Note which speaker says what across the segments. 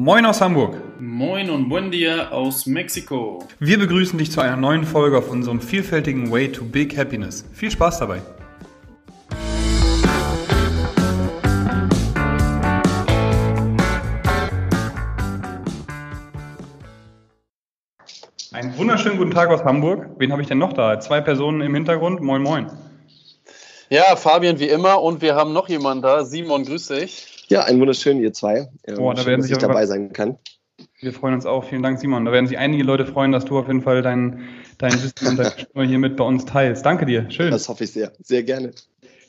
Speaker 1: Moin aus Hamburg.
Speaker 2: Moin und buen dia aus Mexiko.
Speaker 1: Wir begrüßen dich zu einer neuen Folge auf unserem vielfältigen Way to Big Happiness. Viel Spaß dabei. Einen wunderschönen guten Tag aus Hamburg. Wen habe ich denn noch da? Zwei Personen im Hintergrund. Moin, moin.
Speaker 3: Ja, Fabian wie immer und wir haben noch jemanden da. Simon, grüß dich.
Speaker 4: Ja, einen wunderschönen, ihr zwei.
Speaker 1: Ähm, oh, da werden sich
Speaker 4: dass ich dabei sein kann.
Speaker 1: Wir freuen uns auch. Vielen Dank, Simon. Da werden sich einige Leute freuen, dass du auf jeden Fall dein, dein Wissen und deine Stimme hier mit bei uns teilst. Danke dir. Schön.
Speaker 4: Das hoffe ich sehr. Sehr gerne.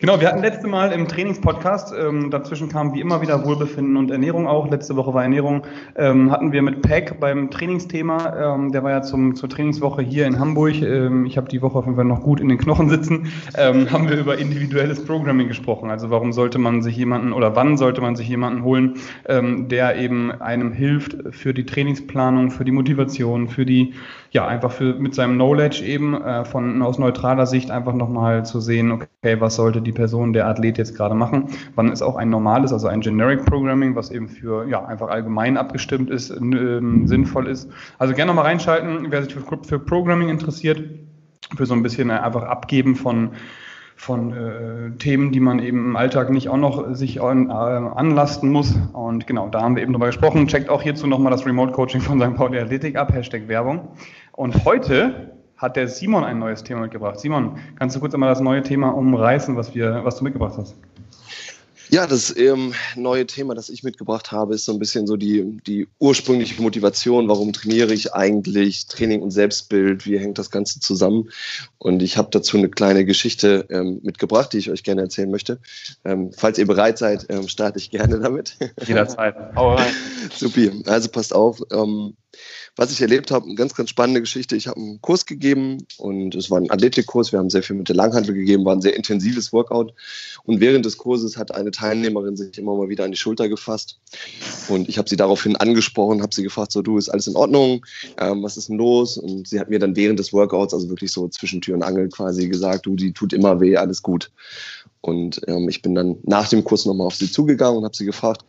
Speaker 1: Genau, wir hatten letzte Mal im Trainingspodcast, ähm, dazwischen kam wie immer wieder Wohlbefinden und Ernährung auch. Letzte Woche war Ernährung. Ähm, hatten wir mit Pack beim Trainingsthema, ähm, der war ja zum, zur Trainingswoche hier in Hamburg. Ähm, ich habe die Woche auf jeden Fall noch gut in den Knochen sitzen. Ähm, haben wir über individuelles Programming gesprochen. Also warum sollte man sich jemanden oder wann sollte man sich jemanden holen, ähm, der eben einem hilft für die Trainingsplanung, für die Motivation, für die, ja, einfach für mit seinem Knowledge eben äh, von aus neutraler Sicht einfach nochmal zu sehen, okay, was sollte die Person, der Athlet jetzt gerade machen. Wann ist auch ein normales, also ein Generic Programming, was eben für ja einfach allgemein abgestimmt ist, ähm, sinnvoll ist. Also gerne nochmal reinschalten, wer sich für, für Programming interessiert, für so ein bisschen einfach abgeben von von äh, Themen, die man eben im Alltag nicht auch noch sich an, äh, anlasten muss. Und genau, da haben wir eben drüber gesprochen. Checkt auch hierzu nochmal das Remote Coaching von St. Pauli Athletik ab, Hashtag Werbung. Und heute hat der Simon ein neues Thema mitgebracht. Simon, kannst du kurz einmal das neue Thema umreißen, was, wir, was du mitgebracht hast?
Speaker 4: Ja, das ähm, neue Thema, das ich mitgebracht habe, ist so ein bisschen so die, die ursprüngliche Motivation. Warum trainiere ich eigentlich? Training und Selbstbild, wie hängt das Ganze zusammen? Und ich habe dazu eine kleine Geschichte ähm, mitgebracht, die ich euch gerne erzählen möchte. Ähm, falls ihr bereit seid, ähm, starte ich gerne damit.
Speaker 1: Jederzeit. Hau rein.
Speaker 4: Supi. Also passt auf. Ähm, was ich erlebt habe, eine ganz, ganz spannende Geschichte. Ich habe einen Kurs gegeben und es war ein Athletikkurs. Wir haben sehr viel mit der Langhandel gegeben, war ein sehr intensives Workout. Und während des Kurses hat eine Teilnehmerin sich immer mal wieder an die Schulter gefasst. Und ich habe sie daraufhin angesprochen, habe sie gefragt, so du, ist alles in Ordnung? Ähm, was ist denn los? Und sie hat mir dann während des Workouts, also wirklich so zwischen Tür und Angel quasi gesagt, du, die tut immer weh, alles gut. Und ähm, ich bin dann nach dem Kurs nochmal auf sie zugegangen und habe sie gefragt,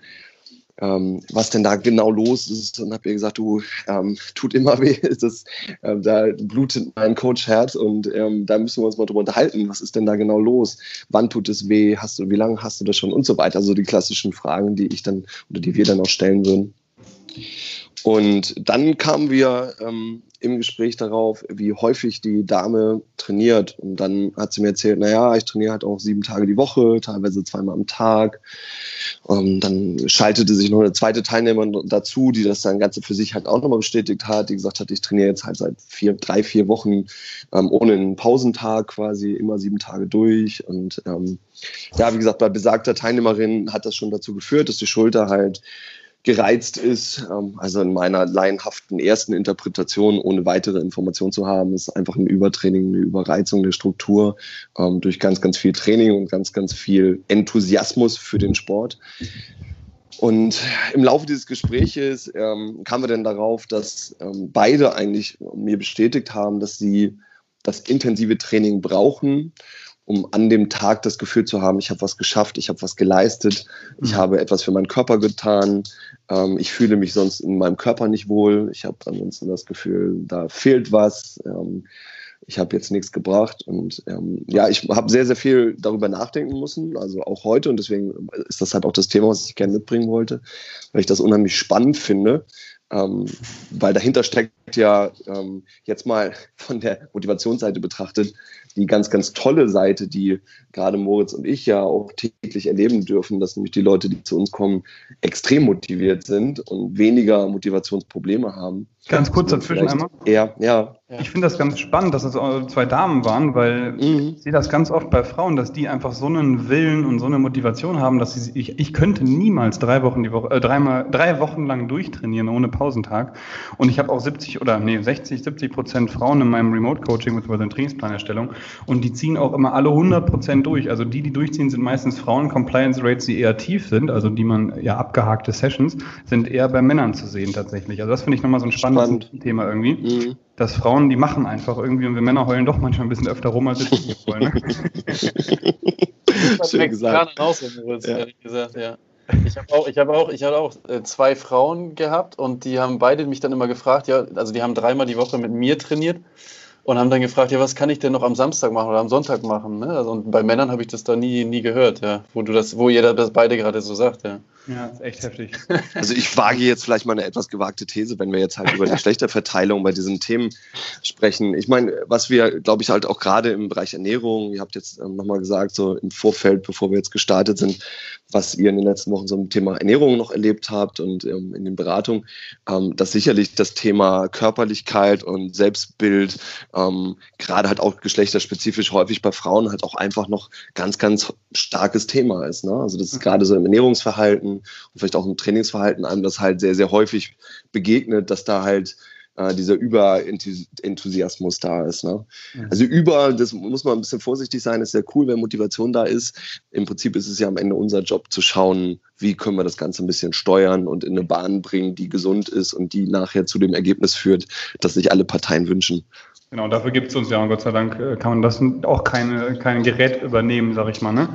Speaker 4: ähm, was denn da genau los ist und habe ihr gesagt, du, ähm, tut immer weh, das, ähm, da blutet mein Coach Herz und ähm, da müssen wir uns mal drüber unterhalten, was ist denn da genau los, wann tut es weh, hast du, wie lange hast du das schon? Und so weiter, also die klassischen Fragen, die ich dann oder die wir dann auch stellen würden. Und dann kamen wir ähm, im Gespräch darauf, wie häufig die Dame trainiert. Und dann hat sie mir erzählt, naja, ich trainiere halt auch sieben Tage die Woche, teilweise zweimal am Tag. Und ähm, dann schaltete sich noch eine zweite Teilnehmerin dazu, die das dann Ganze für sich halt auch nochmal bestätigt hat, die gesagt hat, ich trainiere jetzt halt seit vier, drei, vier Wochen ähm, ohne einen Pausentag quasi immer sieben Tage durch. Und ähm, ja, wie gesagt, bei besagter Teilnehmerin hat das schon dazu geführt, dass die Schulter halt gereizt ist. Ähm, also in meiner laienhaften ersten Interpretation, ohne weitere Informationen zu haben, ist einfach ein Übertraining, eine Überreizung der Struktur ähm, durch ganz, ganz viel Training und ganz, ganz viel Enthusiasmus für den Sport. Und im Laufe dieses Gespräches ähm, kamen wir dann darauf, dass ähm, beide eigentlich mir bestätigt haben, dass sie das intensive Training brauchen um an dem Tag das Gefühl zu haben, ich habe was geschafft, ich habe was geleistet, ich mhm. habe etwas für meinen Körper getan, ähm, ich fühle mich sonst in meinem Körper nicht wohl, ich habe ansonsten das Gefühl, da fehlt was, ähm, ich habe jetzt nichts gebracht und ähm, ja, ich habe sehr, sehr viel darüber nachdenken müssen, also auch heute und deswegen ist das halt auch das Thema, was ich gerne mitbringen wollte, weil ich das unheimlich spannend finde, ähm, weil dahinter steckt ja ähm, jetzt mal von der Motivationsseite betrachtet die ganz, ganz tolle Seite, die gerade Moritz und ich ja auch täglich erleben dürfen, dass nämlich die Leute, die zu uns kommen, extrem motiviert sind und weniger Motivationsprobleme haben.
Speaker 1: Ganz kurz dazwischen einmal.
Speaker 4: Ja, ja.
Speaker 1: Ich finde das ganz spannend, dass es zwei Damen waren, weil mhm. ich sehe das ganz oft bei Frauen, dass die einfach so einen Willen und so eine Motivation haben, dass sie, ich, ich könnte niemals drei Wochen die Woche, äh, dreimal, drei Wochen lang durchtrainieren ohne Pausentag. Und ich habe auch 70 oder nee, 60, 70 Prozent Frauen in meinem Remote Coaching bzw. Trainingsplanerstellung und die ziehen auch immer alle 100 Prozent durch. Also die, die durchziehen, sind meistens Frauen. Compliance Rates, die eher tief sind, also die man ja abgehakte Sessions, sind eher bei Männern zu sehen tatsächlich. Also das finde ich nochmal so ein spannendes Spannend. Thema irgendwie. Mhm. Dass Frauen, die machen einfach irgendwie und wir Männer heulen doch manchmal ein bisschen öfter rum, als wir wollen. Ne?
Speaker 3: Schön gesagt. Raus, ja. ehrlich gesagt, ja. Ich habe auch, ich habe auch, ich habe auch äh, zwei Frauen gehabt und die haben beide mich dann immer gefragt, ja, also die haben dreimal die Woche mit mir trainiert und haben dann gefragt, ja, was kann ich denn noch am Samstag machen oder am Sonntag machen? Ne? Also, und bei Männern habe ich das da nie, nie gehört, ja, wo du das, wo jeder das beide gerade so sagt, ja.
Speaker 1: Ja, ist echt heftig.
Speaker 4: Also ich wage jetzt vielleicht mal eine etwas gewagte These, wenn wir jetzt halt über die Geschlechterverteilung bei diesen Themen sprechen. Ich meine, was wir, glaube ich, halt auch gerade im Bereich Ernährung, ihr habt jetzt ähm, nochmal gesagt, so im Vorfeld, bevor wir jetzt gestartet sind, was ihr in den letzten Wochen so im Thema Ernährung noch erlebt habt und ähm, in den Beratungen, ähm, dass sicherlich das Thema Körperlichkeit und Selbstbild ähm, gerade halt auch geschlechterspezifisch häufig bei Frauen halt auch einfach noch ganz, ganz starkes Thema ist. Ne? Also das ist gerade so im Ernährungsverhalten und vielleicht auch im Trainingsverhalten einem das halt sehr, sehr häufig begegnet, dass da halt äh, dieser Überenthusiasmus da ist. Ne? Mhm. Also über, das muss man ein bisschen vorsichtig sein, ist sehr cool, wenn Motivation da ist. Im Prinzip ist es ja am Ende unser Job zu schauen, wie können wir das Ganze ein bisschen steuern und in eine Bahn bringen, die gesund ist und die nachher zu dem Ergebnis führt, das sich alle Parteien wünschen.
Speaker 1: Genau, dafür gibt es uns ja und Gott sei Dank äh, kann man das auch keine, kein Gerät übernehmen, sag ich mal, ne?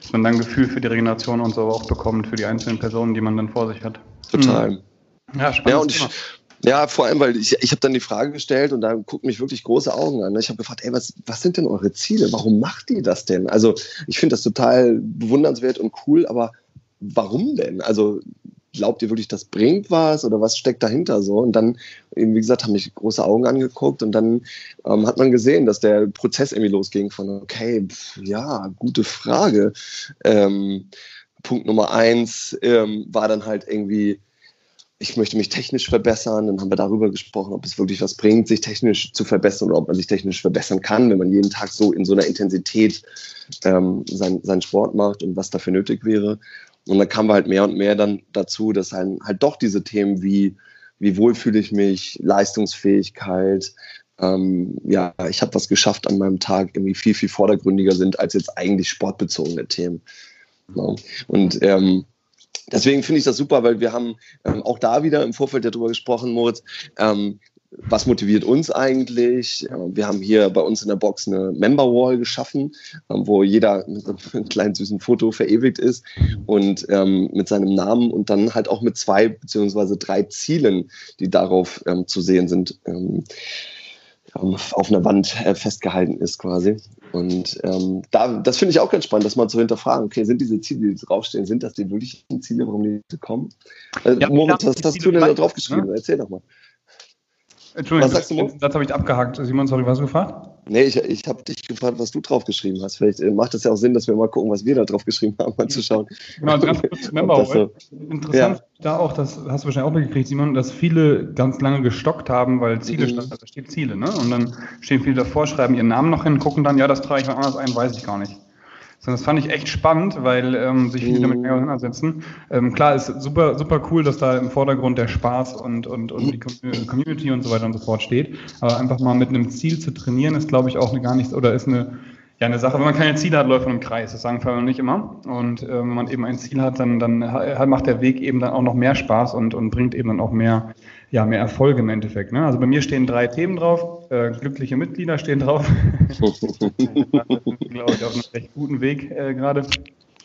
Speaker 1: Dass man dann Gefühl für die Regeneration und so auch bekommt, für die einzelnen Personen, die man dann vor sich hat.
Speaker 4: Total. Mhm. Ja, spannend. Ja, und ich, ja, vor allem, weil ich, ich habe dann die Frage gestellt und da gucken mich wirklich große Augen an. Ne? Ich habe gefragt, ey, was, was sind denn eure Ziele? Warum macht ihr das denn? Also ich finde das total bewundernswert und cool, aber warum denn? Also glaubt ihr wirklich, das bringt was oder was steckt dahinter so? Und dann, eben, wie gesagt, haben mich große Augen angeguckt und dann ähm, hat man gesehen, dass der Prozess irgendwie losging von, okay, pff, ja, gute Frage. Ähm, Punkt Nummer eins ähm, war dann halt irgendwie, ich möchte mich technisch verbessern. Dann haben wir darüber gesprochen, ob es wirklich was bringt, sich technisch zu verbessern oder ob man sich technisch verbessern kann, wenn man jeden Tag so in so einer Intensität ähm, sein, seinen Sport macht und was dafür nötig wäre. Und dann kamen wir halt mehr und mehr dann dazu, dass halt, halt doch diese Themen wie, wie wohl fühle ich mich, Leistungsfähigkeit, ähm, ja, ich habe was geschafft an meinem Tag, irgendwie viel, viel vordergründiger sind als jetzt eigentlich sportbezogene Themen. Und ähm, deswegen finde ich das super, weil wir haben ähm, auch da wieder im Vorfeld darüber gesprochen, Moritz, ähm, was motiviert uns eigentlich? Wir haben hier bei uns in der Box eine Member Wall geschaffen, ähm, wo jeder mit einem kleinen süßen Foto verewigt ist und ähm, mit seinem Namen und dann halt auch mit zwei beziehungsweise drei Zielen, die darauf ähm, zu sehen sind, ähm, auf einer Wand äh, festgehalten ist quasi. Und ähm, da, das finde ich auch ganz spannend, dass man zu hinterfragen, okay, sind diese Ziele, die draufstehen, sind das die wirklichen Ziele, warum die kommen? Äh, ja, Moritz, was hast du denn da draufgeschrieben? Ne? Erzähl doch mal.
Speaker 1: Entschuldigung, was sagst du, das habe ich abgehakt. Simon, sorry, was hast du gefragt?
Speaker 4: Nee, ich, ich habe dich gefragt, was du draufgeschrieben hast. Vielleicht äh, macht es ja auch Sinn, dass wir mal gucken, was wir da drauf geschrieben haben, mal zu schauen. Genau, ganz kurz
Speaker 1: Member so, Interessant ja. da auch, das hast du wahrscheinlich auch mitgekriegt, Simon, dass viele ganz lange gestockt haben, weil Ziele mhm. stand, da steht Ziele, ne? Und dann stehen viele davor, schreiben ihren Namen noch hin, gucken dann, ja, das trage ich mal anders ein, weiß ich gar nicht. Das fand ich echt spannend, weil ähm, sich viele damit auseinandersetzen. Ähm, klar, ist super, super cool, dass da im Vordergrund der Spaß und, und, und die Community und so weiter und so fort steht. Aber einfach mal mit einem Ziel zu trainieren, ist, glaube ich, auch eine gar nicht, oder ist eine, ja, eine Sache, wenn man keine Ziele hat, läuft man im Kreis. Das sagen wir nicht immer. Und äh, wenn man eben ein Ziel hat, dann, dann macht der Weg eben dann auch noch mehr Spaß und, und bringt eben dann auch mehr, ja, mehr Erfolge im Endeffekt. Ne? Also bei mir stehen drei Themen drauf. Äh, glückliche Mitglieder stehen drauf. glaube ich, auf einem recht guten Weg äh, gerade.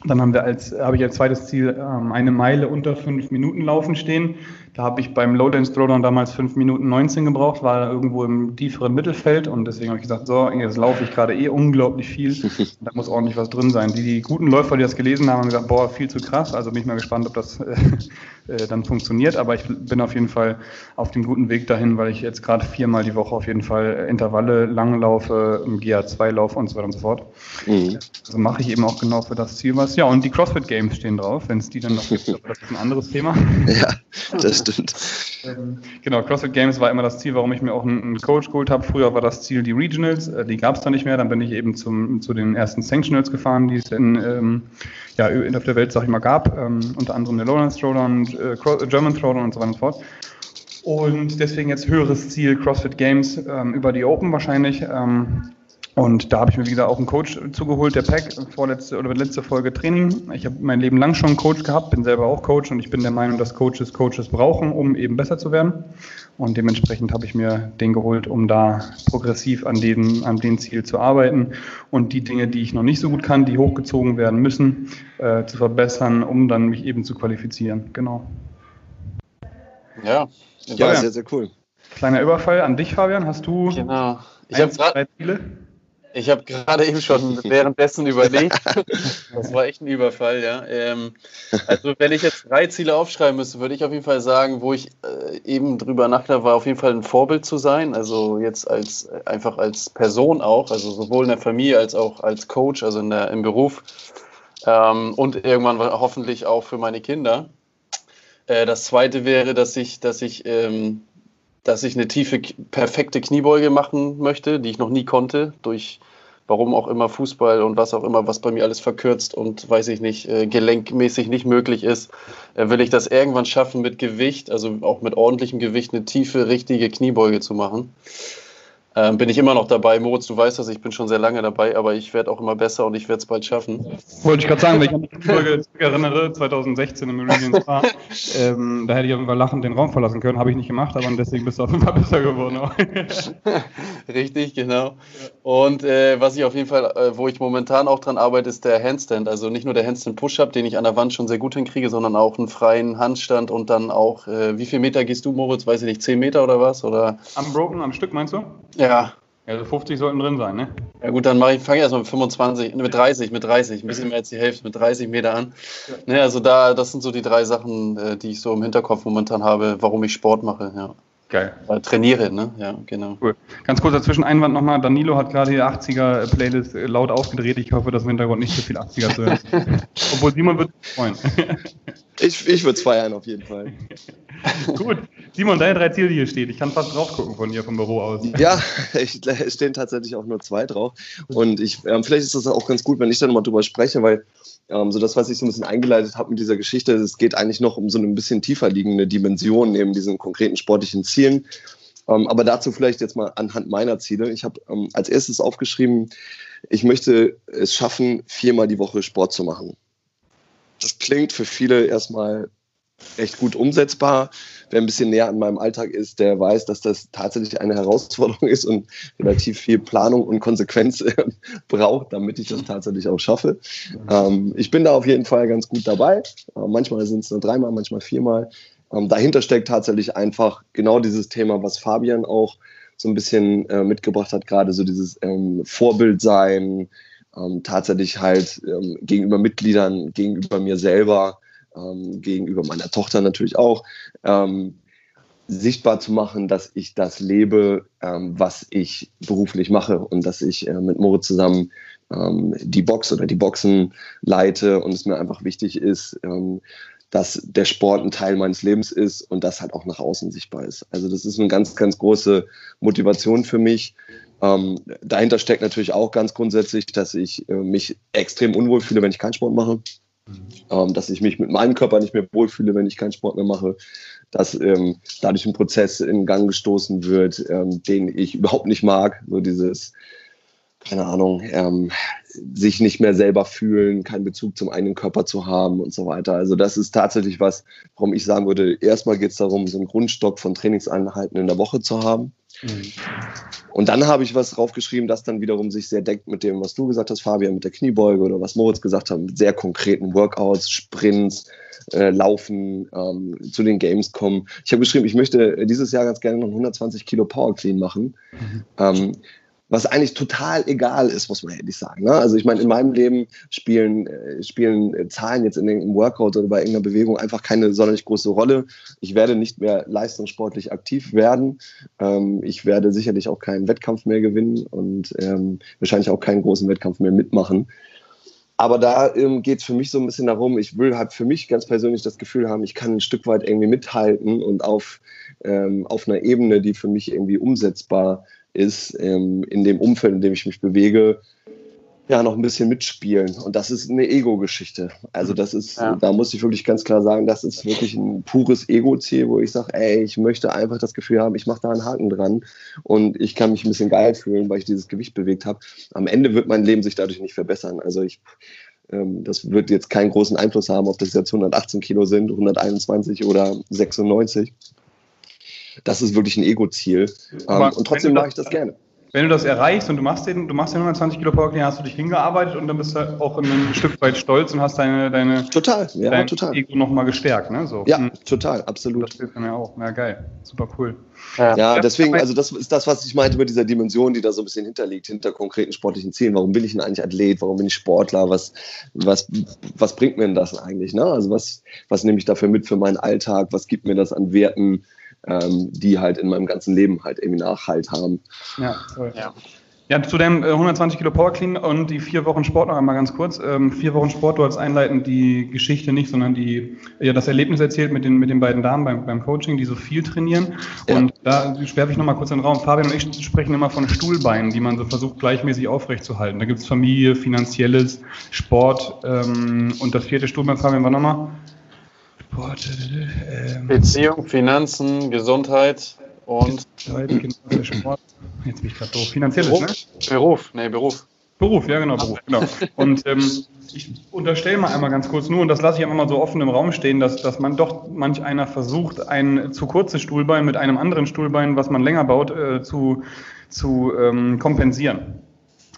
Speaker 1: Dann haben wir als, habe ich als zweites Ziel ähm, eine Meile unter fünf Minuten laufen stehen. Da habe ich beim Low Dance Throwdown damals 5 Minuten 19 gebraucht, war irgendwo im tieferen Mittelfeld und deswegen habe ich gesagt, so, jetzt laufe ich gerade eh unglaublich viel. da muss ordentlich was drin sein. Die, die guten Läufer, die das gelesen haben, haben gesagt, boah, viel zu krass. Also bin ich mal gespannt, ob das äh, äh, dann funktioniert. Aber ich bin auf jeden Fall auf dem guten Weg dahin, weil ich jetzt gerade viermal die Woche auf jeden Fall Intervalle lang laufe, im GA2 laufe und so weiter und so fort. Mhm. Also mache ich eben auch genau für das Ziel was. Ja, und die CrossFit Games stehen drauf, wenn es die dann noch gibt, aber das ist ein anderes Thema.
Speaker 4: Ja, das stimmt.
Speaker 1: Ähm, genau, CrossFit Games war immer das Ziel, warum ich mir auch einen Coach geholt habe. Früher war das Ziel die Regionals, äh, die gab es dann nicht mehr. Dann bin ich eben zum, zu den ersten Sanctionals gefahren, die es in, ähm, ja, auf der Welt, sag ich mal, gab. Ähm, unter anderem der Lowlands Throwdown und äh, German Throwdown und so weiter und so fort. Und deswegen jetzt höheres Ziel CrossFit Games ähm, über die Open wahrscheinlich. Und da habe ich mir, wie gesagt, auch einen Coach zugeholt, der Pack, vorletzte oder letzte Folge Training. Ich habe mein Leben lang schon einen Coach gehabt, bin selber auch Coach und ich bin der Meinung, dass Coaches Coaches brauchen, um eben besser zu werden. Und dementsprechend habe ich mir den geholt, um da progressiv an dem, an dem Ziel zu arbeiten und die Dinge, die ich noch nicht so gut kann, die hochgezogen werden müssen, äh, zu verbessern, um dann mich eben zu qualifizieren. Genau.
Speaker 3: Ja,
Speaker 4: ja, sehr, sehr cool.
Speaker 1: Kleiner Überfall an dich, Fabian. Hast du
Speaker 3: genau. Ich habe gerade ich habe gerade eben schon währenddessen überlegt. Das war echt ein Überfall, ja. Ähm, also wenn ich jetzt drei Ziele aufschreiben müsste, würde ich auf jeden Fall sagen, wo ich äh, eben drüber nachgedacht war, auf jeden Fall ein Vorbild zu sein. Also jetzt als einfach als Person auch, also sowohl in der Familie als auch als Coach, also in der, im Beruf. Ähm, und irgendwann hoffentlich auch für meine Kinder. Äh, das zweite wäre, dass ich, dass ich ähm, dass ich eine tiefe, perfekte Kniebeuge machen möchte, die ich noch nie konnte, durch warum auch immer Fußball und was auch immer, was bei mir alles verkürzt und weiß ich nicht, äh, gelenkmäßig nicht möglich ist, äh, will ich das irgendwann schaffen mit Gewicht, also auch mit ordentlichem Gewicht, eine tiefe, richtige Kniebeuge zu machen. Ähm, bin ich immer noch dabei. Moritz, du weißt das, ich bin schon sehr lange dabei, aber ich werde auch immer besser und ich werde es bald schaffen.
Speaker 1: Wollte ich gerade sagen, wenn ich an die Folge erinnere, 2016 im Meridian Spa, ähm, da hätte ich auf jeden Fall lachend den Raum verlassen können. Habe ich nicht gemacht, aber deswegen bist du auf jeden Fall besser geworden.
Speaker 3: Richtig, genau. Und äh, was ich auf jeden Fall, äh, wo ich momentan auch dran arbeite, ist der Handstand. Also nicht nur der Handstand Push-Up, den ich an der Wand schon sehr gut hinkriege, sondern auch einen freien Handstand und dann auch, äh, wie viel Meter gehst du, Moritz? Weiß ich nicht, 10 Meter oder was? Oder?
Speaker 1: Am Broken, am Stück meinst du?
Speaker 3: Ja, ja.
Speaker 1: Also 50 sollten drin sein, ne?
Speaker 3: Ja gut, dann mache ich, fange ich erstmal mit 25, mit 30, mit 30, ein bisschen mehr als die Hälfte, mit 30 Meter an. Ja. Ne, also da, das sind so die drei Sachen, äh, die ich so im Hinterkopf momentan habe, warum ich Sport mache, ja.
Speaker 1: Geil.
Speaker 3: Weil trainiere, ne? Ja, genau.
Speaker 1: Cool. Ganz kurz dazwischen Einwand nochmal. Danilo hat gerade die 80er-Playlist äh, laut aufgedreht. Ich hoffe, dass im Hintergrund nicht so viel 80er zu hören Obwohl Simon wird sich freuen.
Speaker 4: ich ich würde es feiern, auf jeden Fall.
Speaker 1: Gut. Simon, deine drei Ziele, die hier stehen. Ich kann fast drauf gucken von hier vom Büro aus.
Speaker 4: Ja, es stehen tatsächlich auch nur zwei drauf. Und ich, ähm, vielleicht ist das auch ganz gut, wenn ich da nochmal drüber spreche, weil ähm, so das, was ich so ein bisschen eingeleitet habe mit dieser Geschichte, es geht eigentlich noch um so eine ein bisschen tiefer liegende Dimension neben diesen konkreten sportlichen Zielen. Ähm, aber dazu vielleicht jetzt mal anhand meiner Ziele. Ich habe ähm, als erstes aufgeschrieben, ich möchte es schaffen, viermal die Woche Sport zu machen. Das klingt für viele erstmal echt gut umsetzbar. Wer ein bisschen näher an meinem Alltag ist, der weiß, dass das tatsächlich eine Herausforderung ist und relativ viel Planung und Konsequenz braucht, damit ich das tatsächlich auch schaffe. Ähm, ich bin da auf jeden Fall ganz gut dabei. Äh, manchmal sind es nur dreimal, manchmal viermal. Ähm, dahinter steckt tatsächlich einfach genau dieses Thema, was Fabian auch so ein bisschen äh, mitgebracht hat, gerade so dieses ähm, Vorbild sein, ähm, tatsächlich halt ähm, gegenüber Mitgliedern, gegenüber mir selber ähm, gegenüber meiner Tochter natürlich auch, ähm, sichtbar zu machen, dass ich das lebe, ähm, was ich beruflich mache und dass ich äh, mit Moritz zusammen ähm, die Box oder die Boxen leite und es mir einfach wichtig ist, dass der Sport ein Teil meines Lebens ist und das halt auch nach außen sichtbar ist. Also das ist eine ganz, ganz große Motivation für mich. Ähm, dahinter steckt natürlich auch ganz grundsätzlich, dass ich äh, mich extrem unwohl fühle, wenn ich keinen Sport mache. Ähm, dass ich mich mit meinem Körper nicht mehr wohlfühle, wenn ich keinen Sport mehr mache, dass ähm, dadurch ein Prozess in Gang gestoßen wird, ähm, den ich überhaupt nicht mag. So dieses, keine Ahnung, ähm, sich nicht mehr selber fühlen, keinen Bezug zum eigenen Körper zu haben und so weiter. Also das ist tatsächlich was, warum ich sagen würde, erstmal geht es darum, so einen Grundstock von Trainingseinheiten in der Woche zu haben. Mhm. Und dann habe ich was draufgeschrieben, das dann wiederum sich sehr deckt mit dem, was du gesagt hast, Fabian, mit der Kniebeuge oder was Moritz gesagt hat, mit sehr konkreten Workouts, Sprints, äh, Laufen, ähm, zu den Games kommen. Ich habe geschrieben, ich möchte dieses Jahr ganz gerne noch 120 Kilo Power Clean machen. Mhm. Ähm, was eigentlich total egal ist, muss man ehrlich sagen. Ne? Also ich meine, in meinem Leben spielen, äh, spielen äh, Zahlen jetzt in einem Workout oder bei irgendeiner Bewegung einfach keine sonderlich große Rolle. Ich werde nicht mehr leistungssportlich aktiv werden. Ähm, ich werde sicherlich auch keinen Wettkampf mehr gewinnen und ähm, wahrscheinlich auch keinen großen Wettkampf mehr mitmachen. Aber da ähm, geht es für mich so ein bisschen darum, ich will halt für mich ganz persönlich das Gefühl haben, ich kann ein Stück weit irgendwie mithalten und auf, ähm, auf einer Ebene, die für mich irgendwie umsetzbar ist, ähm, in dem Umfeld, in dem ich mich bewege, ja noch ein bisschen mitspielen. Und das ist eine Ego-Geschichte. Also das ist, ja. da muss ich wirklich ganz klar sagen, das ist wirklich ein pures Ego-Ziel, wo ich sage, ey, ich möchte einfach das Gefühl haben, ich mache da einen Haken dran und ich kann mich ein bisschen geil fühlen, weil ich dieses Gewicht bewegt habe. Am Ende wird mein Leben sich dadurch nicht verbessern. Also ich ähm, das wird jetzt keinen großen Einfluss haben, ob das jetzt 118 Kilo sind, 121 oder 96. Das ist wirklich ein Ego-Ziel. Ähm, und trotzdem mache ich das gerne
Speaker 1: wenn du das erreichst und du machst den, du machst den 120 Kilo Power Clean, hast du dich hingearbeitet und dann bist du auch ein Stück weit stolz und hast deine, deine
Speaker 4: total, ja, dein total.
Speaker 1: Ego nochmal gestärkt, ne? So.
Speaker 4: Ja, hm. total, absolut.
Speaker 1: Das hilft dann ja auch. Ja, geil. Super cool.
Speaker 4: Ja. ja, deswegen, also das ist das, was ich meinte mit dieser Dimension, die da so ein bisschen hinterliegt, hinter konkreten sportlichen Zielen. Warum bin ich denn eigentlich Athlet? Warum bin ich Sportler? Was, was, was bringt mir denn das eigentlich? Ne? Also was, was nehme ich dafür mit für meinen Alltag? Was gibt mir das an Werten? Ähm, die halt in meinem ganzen Leben halt irgendwie Nachhalt haben.
Speaker 1: Ja, cool. Ja. Ja, zu deinem 120 äh, Kilo Power Clean und die vier Wochen Sport noch einmal ganz kurz. Ähm, vier Wochen Sport, du hast einleitend die Geschichte nicht, sondern die, ja, das Erlebnis erzählt mit den, mit den beiden Damen beim, beim Coaching, die so viel trainieren. Ja. Und da werfe ich nochmal kurz in den Raum. Fabian und ich sprechen immer von Stuhlbeinen, die man so versucht gleichmäßig aufrechtzuhalten. Da gibt es Familie, Finanzielles, Sport ähm, und das vierte Stuhlbein, Fabian, war nochmal?
Speaker 3: Sport, äh, ähm, Beziehung, Finanzen, Gesundheit und.
Speaker 1: Sport. Jetzt bin ich gerade doof. Finanzielles,
Speaker 3: Beruf, ne? Beruf, nee, Beruf.
Speaker 1: Beruf, ja genau, Beruf, genau. Und ähm, ich unterstelle mal einmal ganz kurz nur, und das lasse ich einfach mal so offen im Raum stehen, dass, dass man doch manch einer versucht, ein zu kurzes Stuhlbein mit einem anderen Stuhlbein, was man länger baut, äh, zu, zu ähm, kompensieren.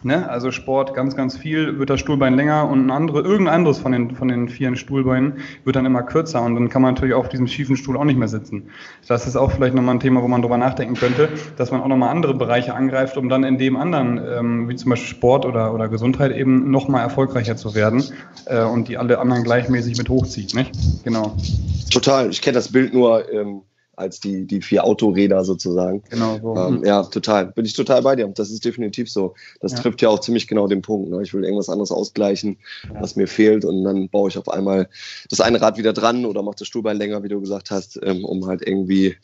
Speaker 1: Ne? Also Sport ganz, ganz viel, wird das Stuhlbein länger und ein andere, irgendein anderes von den, von den vier Stuhlbeinen wird dann immer kürzer und dann kann man natürlich auf diesem schiefen Stuhl auch nicht mehr sitzen. Das ist auch vielleicht nochmal ein Thema, wo man drüber nachdenken könnte, dass man auch nochmal andere Bereiche angreift, um dann in dem anderen, ähm, wie zum Beispiel Sport oder, oder Gesundheit eben nochmal erfolgreicher zu werden äh, und die alle anderen gleichmäßig mit hochzieht, nicht? Genau.
Speaker 4: Total. Ich kenne das Bild nur, ähm als die, die vier Autoräder sozusagen.
Speaker 1: Genau so.
Speaker 4: Ähm, ja, total. Bin ich total bei dir. Das ist definitiv so. Das ja. trifft ja auch ziemlich genau den Punkt. Ne? Ich will irgendwas anderes ausgleichen, ja. was mir fehlt und dann baue ich auf einmal das eine Rad wieder dran oder mache das Stuhlbein länger, wie du gesagt hast, ähm, um halt irgendwie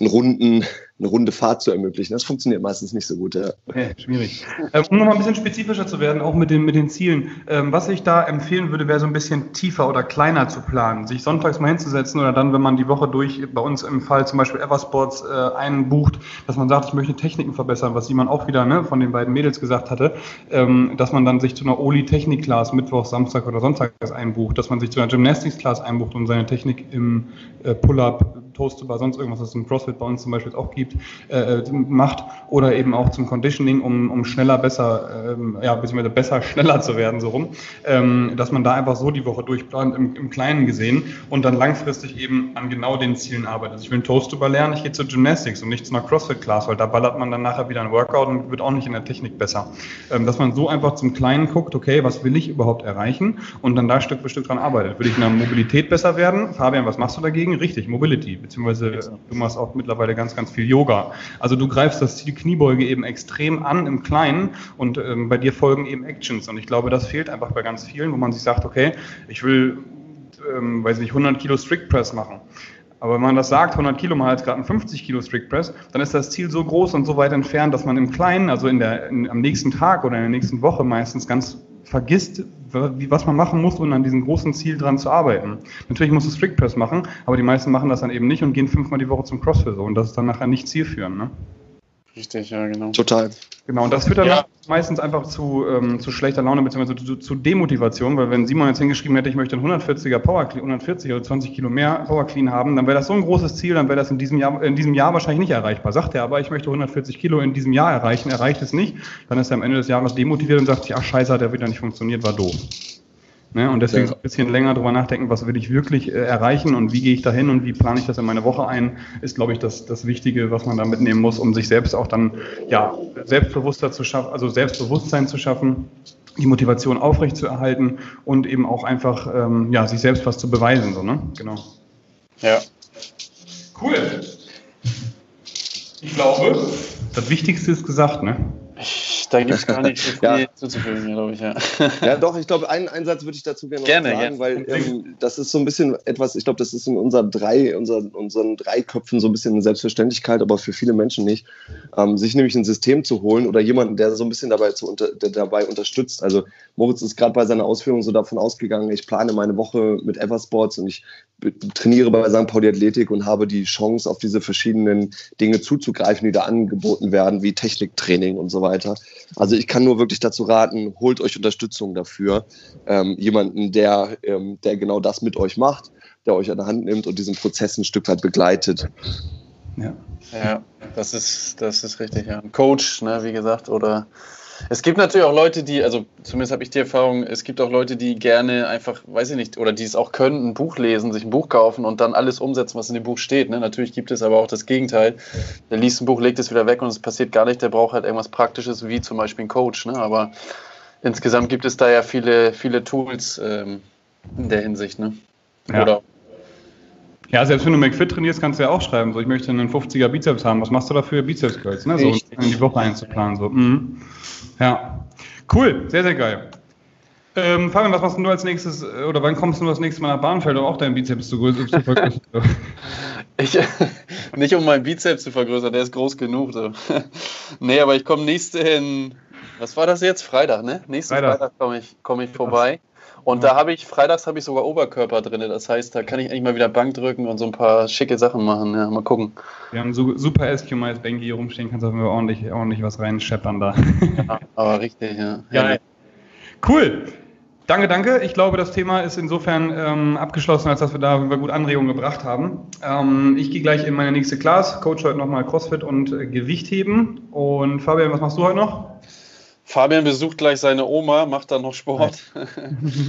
Speaker 4: einen runden eine runde Fahrt zu ermöglichen. Das funktioniert meistens nicht so gut. Ja.
Speaker 1: Okay, schwierig. Ähm, um nochmal ein bisschen spezifischer zu werden, auch mit den, mit den Zielen. Ähm, was ich da empfehlen würde, wäre so ein bisschen tiefer oder kleiner zu planen. Sich sonntags mal hinzusetzen oder dann, wenn man die Woche durch, bei uns im Fall zum Beispiel Eversports äh, einbucht, dass man sagt, ich möchte Techniken verbessern, was jemand auch wieder ne, von den beiden Mädels gesagt hatte, ähm, dass man dann sich zu einer Oli-Technik-Class Mittwoch, Samstag oder Sonntag einbucht, dass man sich zu einer Gymnastics-Class einbucht und seine Technik im äh, Pull-Up, Toast-Bar, sonst irgendwas, was es im CrossFit bei uns zum Beispiel auch gibt, äh, macht oder eben auch zum Conditioning, um, um schneller, besser, ähm, ja, beziehungsweise besser, schneller zu werden, so rum, ähm, dass man da einfach so die Woche durchplant, im, im Kleinen gesehen und dann langfristig eben an genau den Zielen arbeitet. Also ich will einen Toast lernen, ich gehe zur Gymnastics und nicht zu einer CrossFit-Class, weil da ballert man dann nachher wieder ein Workout und wird auch nicht in der Technik besser. Ähm, dass man so einfach zum Kleinen guckt, okay, was will ich überhaupt erreichen und dann da Stück für Stück dran arbeitet. Will ich in der Mobilität besser werden? Fabian, was machst du dagegen? Richtig, Mobility, beziehungsweise du machst auch mittlerweile ganz, ganz viel Yoga. Also du greifst das Ziel Kniebeuge eben extrem an im Kleinen und ähm, bei dir folgen eben Actions. Und ich glaube, das fehlt einfach bei ganz vielen, wo man sich sagt, okay, ich will, ähm, weiß nicht, 100 Kilo Strict Press machen. Aber wenn man das sagt, 100 Kilo mal als gerade ein 50 Kilo Strict Press, dann ist das Ziel so groß und so weit entfernt, dass man im Kleinen, also in der, in, am nächsten Tag oder in der nächsten Woche meistens ganz vergisst, was man machen muss, um an diesem großen Ziel dran zu arbeiten. Natürlich muss du Strict Press machen, aber die meisten machen das dann eben nicht und gehen fünfmal die Woche zum CrossFit so und das ist dann nachher nicht zielführend. Ne?
Speaker 3: Richtig, ja, genau.
Speaker 4: Total.
Speaker 1: Genau, und das führt dann ja. meistens einfach zu, ähm, zu schlechter Laune bzw. Zu, zu, Demotivation, weil wenn Simon jetzt hingeschrieben hätte, ich möchte einen 140er Power Clean, 140 oder 20 Kilo mehr Power Clean haben, dann wäre das so ein großes Ziel, dann wäre das in diesem Jahr, in diesem Jahr wahrscheinlich nicht erreichbar. Sagt er aber, ich möchte 140 Kilo in diesem Jahr erreichen, erreicht es nicht, dann ist er am Ende des Jahres demotiviert und sagt sich, ach scheiße, hat er wieder nicht funktioniert, war doof. Ne? Und deswegen so ein bisschen länger drüber nachdenken, was will ich wirklich äh, erreichen und wie gehe ich dahin und wie plane ich das in meine Woche ein, ist, glaube ich, das, das Wichtige, was man da mitnehmen muss, um sich selbst auch dann ja, selbstbewusster zu schaffen, also Selbstbewusstsein zu schaffen, die Motivation aufrecht zu erhalten und eben auch einfach ähm, ja, sich selbst was zu beweisen. So, ne? Genau.
Speaker 3: Ja.
Speaker 1: Cool. Ich glaube, das Wichtigste ist gesagt, ne?
Speaker 3: Da gibt es gar nicht so viel
Speaker 4: Ja.
Speaker 3: zuzufügen, glaube ich, ja.
Speaker 4: Ja, doch, ich glaube, einen, einen Satz würde ich dazu gerne noch
Speaker 3: Gerne,
Speaker 4: sagen,
Speaker 3: gerne.
Speaker 4: weil ähm, das ist so ein bisschen etwas, ich glaube, das ist in unser drei, unser, unseren drei Köpfen so ein bisschen eine Selbstverständlichkeit, aber für viele Menschen nicht, ähm, sich nämlich ein System zu holen oder jemanden, der so ein bisschen dabei, zu unter, der dabei unterstützt. Also Moritz ist gerade bei seiner Ausführung so davon ausgegangen, ich plane meine Woche mit Eversports und ich trainiere bei St. Pauli Athletik und habe die Chance, auf diese verschiedenen Dinge zuzugreifen, die da angeboten werden, wie Techniktraining und so weiter. Also ich kann nur wirklich dazu raten, holt euch Unterstützung dafür. Ähm, jemanden, der, ähm, der genau das mit euch macht, der euch an der Hand nimmt und diesen Prozess ein Stück weit begleitet.
Speaker 1: Ja.
Speaker 3: Ja, das ist, das ist richtig, ja. Ein Coach, ne, wie gesagt, oder es gibt natürlich auch Leute, die, also zumindest habe ich die Erfahrung, es gibt auch Leute, die gerne einfach, weiß ich nicht, oder die es auch können, ein Buch lesen, sich ein Buch kaufen und dann alles umsetzen, was in dem Buch steht. Ne? Natürlich gibt es aber auch das Gegenteil. Der liest ein Buch, legt es wieder weg und es passiert gar nicht. Der braucht halt irgendwas Praktisches, wie zum Beispiel ein Coach. Ne? Aber insgesamt gibt es da ja viele, viele Tools ähm, in der Hinsicht. Ne?
Speaker 1: Ja.
Speaker 3: Oder
Speaker 1: Ja, selbst wenn du McFit trainierst, kannst du ja auch schreiben, so ich möchte einen 50er Bizeps haben. Was machst du dafür? Bizeps Curls, ne? So in die Woche einzuplanen. So. Mhm. Ja. Cool, sehr, sehr geil. Ähm, Fabian, was machst du als nächstes, äh, oder wann kommst du das nächste Mal nach Bahnfeld, um auch deinen Bizeps zu vergrößern?
Speaker 3: Ich, nicht um meinen Bizeps zu vergrößern, der ist groß genug. So. nee, aber ich komme nächsten, was war das jetzt? Freitag, ne? Nächsten
Speaker 1: Freitag.
Speaker 3: Freitag, komme ich, komm ich vorbei. Und da habe ich, freitags habe ich sogar Oberkörper drin. Das heißt, da kann ich endlich mal wieder Bank drücken und so ein paar schicke Sachen machen. Ja, mal gucken.
Speaker 1: Wir haben so super SQMIS Banky hier rumstehen, kannst du ordentlich, ordentlich was reinscheppern da.
Speaker 3: Ja, aber richtig, ja.
Speaker 1: Geil. Cool. Danke, danke. Ich glaube, das Thema ist insofern ähm, abgeschlossen, als dass wir da gut Anregungen gebracht haben. Ähm, ich gehe gleich in meine nächste Class, coach heute nochmal CrossFit und äh, Gewichtheben. Und Fabian, was machst du heute noch?
Speaker 3: Fabian besucht gleich seine Oma, macht dann noch Sport.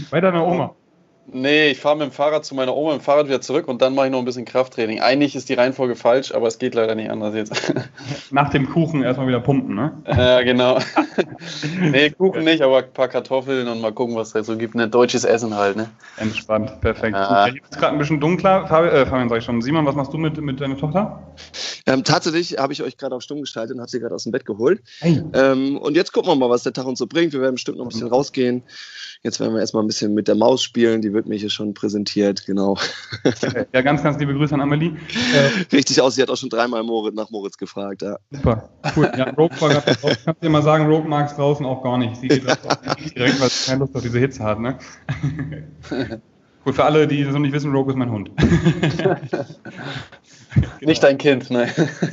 Speaker 1: Bei deiner Oma.
Speaker 3: Nee, ich fahre mit dem Fahrrad zu meiner Oma, mit dem Fahrrad wieder zurück und dann mache ich noch ein bisschen Krafttraining. Eigentlich ist die Reihenfolge falsch, aber es geht leider nicht anders jetzt.
Speaker 1: Nach dem Kuchen erstmal wieder pumpen, ne?
Speaker 3: Ja, genau. nee, Kuchen nicht, aber ein paar Kartoffeln und mal gucken, was da so gibt. Ne, deutsches Essen halt, ne?
Speaker 1: Entspannt, perfekt.
Speaker 3: Ja.
Speaker 1: Hier ist gerade ein bisschen dunkler. Fabian, äh, Fabian sag ich schon. Simon, was machst du mit, mit deiner Tochter?
Speaker 4: Ähm, tatsächlich habe ich euch gerade auf Stumm gestaltet und habe sie gerade aus dem Bett geholt.
Speaker 1: Hey.
Speaker 4: Ähm, und jetzt gucken wir mal, was der Tag uns so bringt. Wir werden bestimmt noch ein bisschen rausgehen. Jetzt werden wir erstmal ein bisschen mit der Maus spielen. Die wird mir hier schon präsentiert, genau.
Speaker 1: Ja, ganz, ganz liebe Grüße an Amelie. Äh,
Speaker 4: Richtig aus, sie hat auch schon dreimal Moritz, nach Moritz gefragt. Ja.
Speaker 1: Super, cool. Ja, Rogue war gerade. Ich kann dir mal sagen, Rogue mag es draußen auch gar nicht. Sie geht das auch nicht direkt, weil sie keine Lust auf diese Hitze hat, ne? Gut, für alle, die das noch nicht wissen, Rogue ist mein Hund.
Speaker 3: Nicht dein Kind, nein.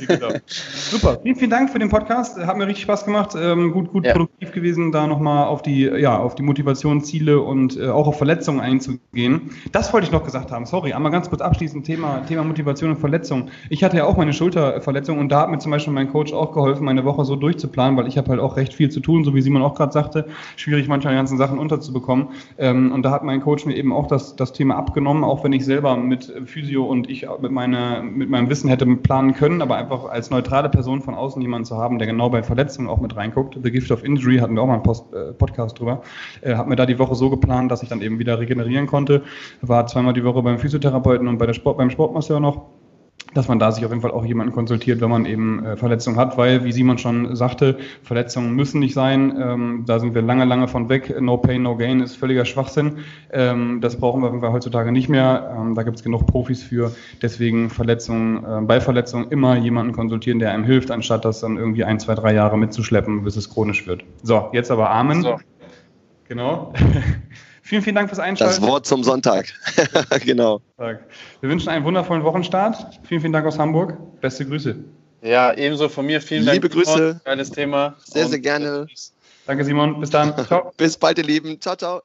Speaker 1: Genau. Super, vielen, vielen Dank für den Podcast. Hat mir richtig Spaß gemacht. Ähm, gut, gut
Speaker 3: Ja.
Speaker 1: produktiv gewesen, da nochmal auf die, ja, auf die Motivation, Ziele und äh, auch auf Verletzungen einzugehen. Das wollte ich noch gesagt haben. Sorry, einmal ganz kurz abschließend Thema, Thema Motivation und Verletzung. Ich hatte ja auch meine Schulterverletzung und da hat mir zum Beispiel mein Coach auch geholfen, meine Woche so durchzuplanen, weil ich habe halt auch recht viel zu tun, so wie Simon auch gerade sagte. Schwierig, manchmal die ganzen Sachen unterzubekommen. Ähm, und da hat mein Coach mir eben auch das, das Thema abgenommen, auch wenn ich selber mit Physio und ich mit, meiner, mit meinem Wissen hätte planen können, aber einfach als neutrale Person von außen jemanden zu haben, der genau bei Verletzungen auch mit reinguckt. The Gift of Injury hatten wir auch mal einen Post, äh, Podcast drüber. Äh, hat mir da die Woche so geplant, dass ich dann eben wieder regenerieren konnte. War zweimal die Woche beim Physiotherapeuten und bei der Sport, beim Sportmasseur noch dass man da sich auf jeden Fall auch jemanden konsultiert, wenn man eben äh, Verletzungen hat, weil, wie Simon schon sagte, Verletzungen müssen nicht sein. Ähm, da sind wir lange, lange von weg. No pain, no gain ist völliger Schwachsinn. Ähm, das brauchen wir auf jeden Fall heutzutage nicht mehr. Ähm, da gibt es genug Profis für. Deswegen Verletzungen, äh, bei Verletzungen immer jemanden konsultieren, der einem hilft, anstatt das dann irgendwie ein, zwei, drei Jahre mitzuschleppen, bis es chronisch wird. So, jetzt aber Amen.
Speaker 3: So.
Speaker 1: Genau. vielen, vielen Dank fürs Einschalten.
Speaker 4: Das Wort zum Sonntag. genau.
Speaker 1: Wir wünschen einen wundervollen Wochenstart. Vielen, vielen Dank aus Hamburg. Beste Grüße.
Speaker 3: Ja, ebenso von mir. Vielen Dank.
Speaker 4: Liebe Grüße.
Speaker 3: Geiles Thema.
Speaker 4: Sehr, sehr gerne.
Speaker 1: Danke, Simon. Bis dann. Ciao.
Speaker 4: Bis bald, ihr Lieben. Ciao, ciao.